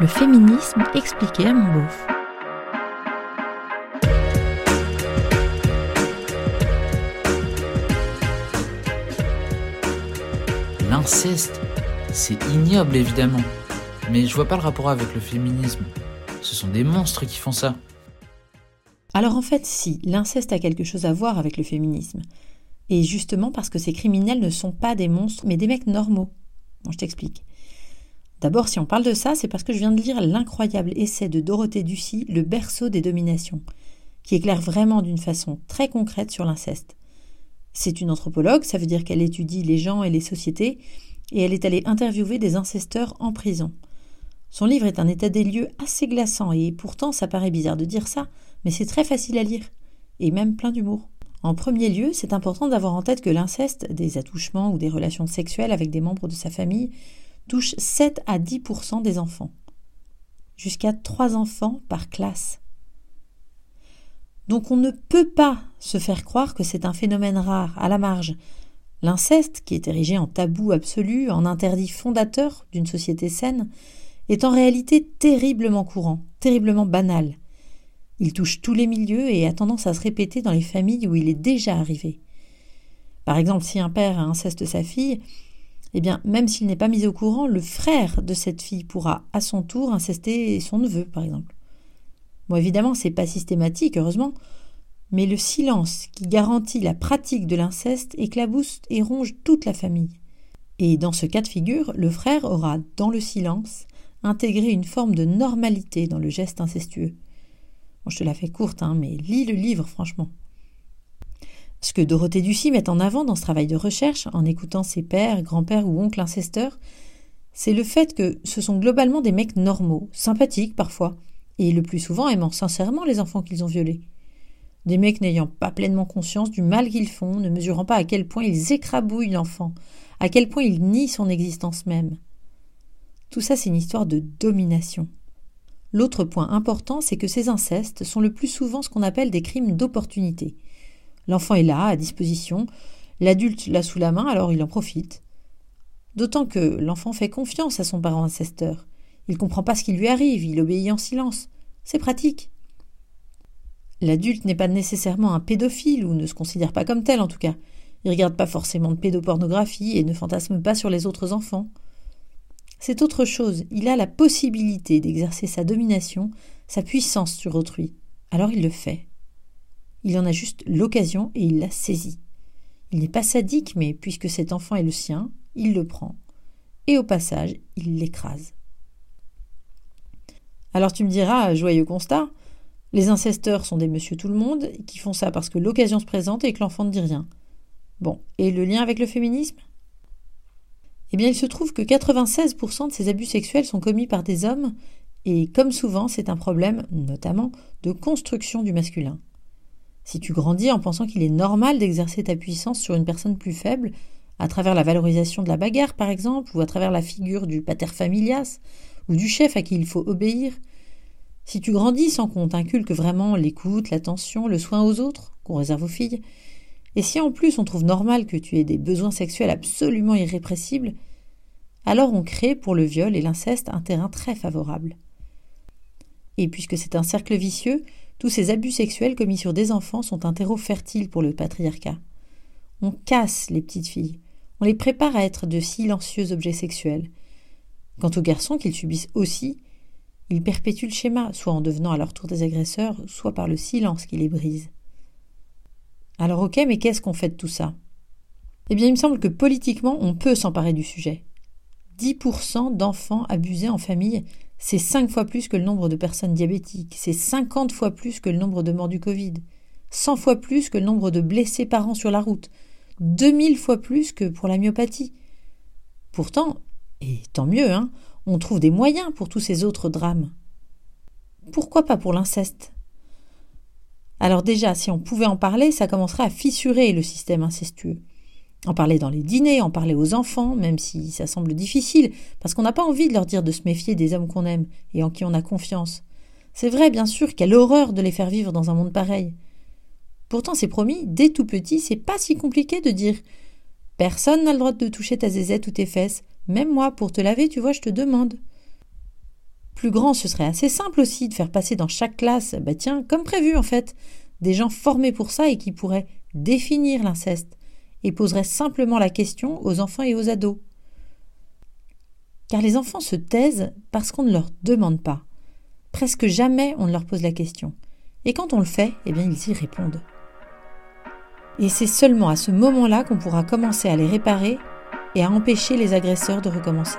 Le féminisme expliqué à mon beauf. L'inceste, c'est ignoble évidemment. Mais je vois pas le rapport avec le féminisme. Ce sont des monstres qui font ça. Alors en fait, si, l'inceste a quelque chose à voir avec le féminisme. Et justement parce que ces criminels ne sont pas des monstres, mais des mecs normaux. Bon, je t'explique. D'abord, si on parle de ça, c'est parce que je viens de lire l'incroyable essai de Dorothée Ducy, Le berceau des dominations, qui éclaire vraiment d'une façon très concrète sur l'inceste. C'est une anthropologue, ça veut dire qu'elle étudie les gens et les sociétés, et elle est allée interviewer des incesteurs en prison. Son livre est un état des lieux assez glaçant, et pourtant ça paraît bizarre de dire ça, mais c'est très facile à lire, et même plein d'humour. En premier lieu, c'est important d'avoir en tête que l'inceste, des attouchements ou des relations sexuelles avec des membres de sa famille, touche 7 à 10% des enfants. Jusqu'à 3 enfants par classe. Donc on ne peut pas se faire croire que c'est un phénomène rare, à la marge. L'inceste, qui est érigé en tabou absolu, en interdit fondateur d'une société saine, est en réalité terriblement courant, terriblement banal. Il touche tous les milieux et a tendance à se répéter dans les familles où il est déjà arrivé. Par exemple, si un père inceste sa fille, eh bien, même s'il n'est pas mis au courant, le frère de cette fille pourra à son tour incester son neveu, par exemple. Bon, évidemment, c'est pas systématique, heureusement, mais le silence qui garantit la pratique de l'inceste éclabousse et ronge toute la famille. Et dans ce cas de figure, le frère aura, dans le silence, intégré une forme de normalité dans le geste incestueux je te la fais courte, hein, mais lis le livre, franchement. Ce que Dorothée Ducy met en avant dans ce travail de recherche, en écoutant ses pères, grands-pères ou oncles incesteurs, c'est le fait que ce sont globalement des mecs normaux, sympathiques parfois, et le plus souvent aimant sincèrement les enfants qu'ils ont violés. Des mecs n'ayant pas pleinement conscience du mal qu'ils font, ne mesurant pas à quel point ils écrabouillent l'enfant, à quel point ils nient son existence même. Tout ça, c'est une histoire de domination. L'autre point important, c'est que ces incestes sont le plus souvent ce qu'on appelle des crimes d'opportunité. L'enfant est là, à disposition, l'adulte l'a sous la main, alors il en profite. D'autant que l'enfant fait confiance à son parent incesteur. Il comprend pas ce qui lui arrive, il obéit en silence. C'est pratique. L'adulte n'est pas nécessairement un pédophile, ou ne se considère pas comme tel en tout cas. Il regarde pas forcément de pédopornographie et ne fantasme pas sur les autres enfants. C'est autre chose, il a la possibilité d'exercer sa domination, sa puissance sur autrui. Alors il le fait. Il en a juste l'occasion et il la saisit. Il n'est pas sadique, mais puisque cet enfant est le sien, il le prend. Et au passage, il l'écrase. Alors tu me diras, joyeux constat, les incesteurs sont des monsieur tout le monde qui font ça parce que l'occasion se présente et que l'enfant ne dit rien. Bon, et le lien avec le féminisme? Eh bien, il se trouve que 96% de ces abus sexuels sont commis par des hommes, et comme souvent, c'est un problème, notamment, de construction du masculin. Si tu grandis en pensant qu'il est normal d'exercer ta puissance sur une personne plus faible, à travers la valorisation de la bagarre par exemple, ou à travers la figure du pater familias, ou du chef à qui il faut obéir, si tu grandis sans qu'on t'inculque vraiment l'écoute, l'attention, le soin aux autres, qu'on réserve aux filles, et si en plus on trouve normal que tu aies des besoins sexuels absolument irrépressibles, alors on crée pour le viol et l'inceste un terrain très favorable. Et puisque c'est un cercle vicieux, tous ces abus sexuels commis sur des enfants sont un terreau fertile pour le patriarcat. On casse les petites filles, on les prépare à être de silencieux objets sexuels. Quant aux garçons qu'ils subissent aussi, ils perpétuent le schéma, soit en devenant à leur tour des agresseurs, soit par le silence qui les brise. Alors ok, mais qu'est-ce qu'on fait de tout ça? Eh bien, il me semble que politiquement, on peut s'emparer du sujet. 10% d'enfants abusés en famille, c'est 5 fois plus que le nombre de personnes diabétiques, c'est 50 fois plus que le nombre de morts du Covid, 100 fois plus que le nombre de blessés par an sur la route, 2000 fois plus que pour la myopathie. Pourtant, et tant mieux, hein, on trouve des moyens pour tous ces autres drames. Pourquoi pas pour l'inceste? Alors déjà, si on pouvait en parler, ça commencerait à fissurer le système incestueux. En parler dans les dîners, en parler aux enfants, même si ça semble difficile, parce qu'on n'a pas envie de leur dire de se méfier des hommes qu'on aime et en qui on a confiance. C'est vrai, bien sûr, quelle horreur de les faire vivre dans un monde pareil. Pourtant, c'est promis, dès tout petit, c'est pas si compliqué de dire Personne n'a le droit de toucher ta zézette ou tes fesses. Même moi, pour te laver, tu vois, je te demande. Plus grand, ce serait assez simple aussi de faire passer dans chaque classe, bah tiens, comme prévu en fait, des gens formés pour ça et qui pourraient définir l'inceste et poseraient simplement la question aux enfants et aux ados. Car les enfants se taisent parce qu'on ne leur demande pas. Presque jamais on ne leur pose la question. Et quand on le fait, eh bien ils y répondent. Et c'est seulement à ce moment-là qu'on pourra commencer à les réparer et à empêcher les agresseurs de recommencer.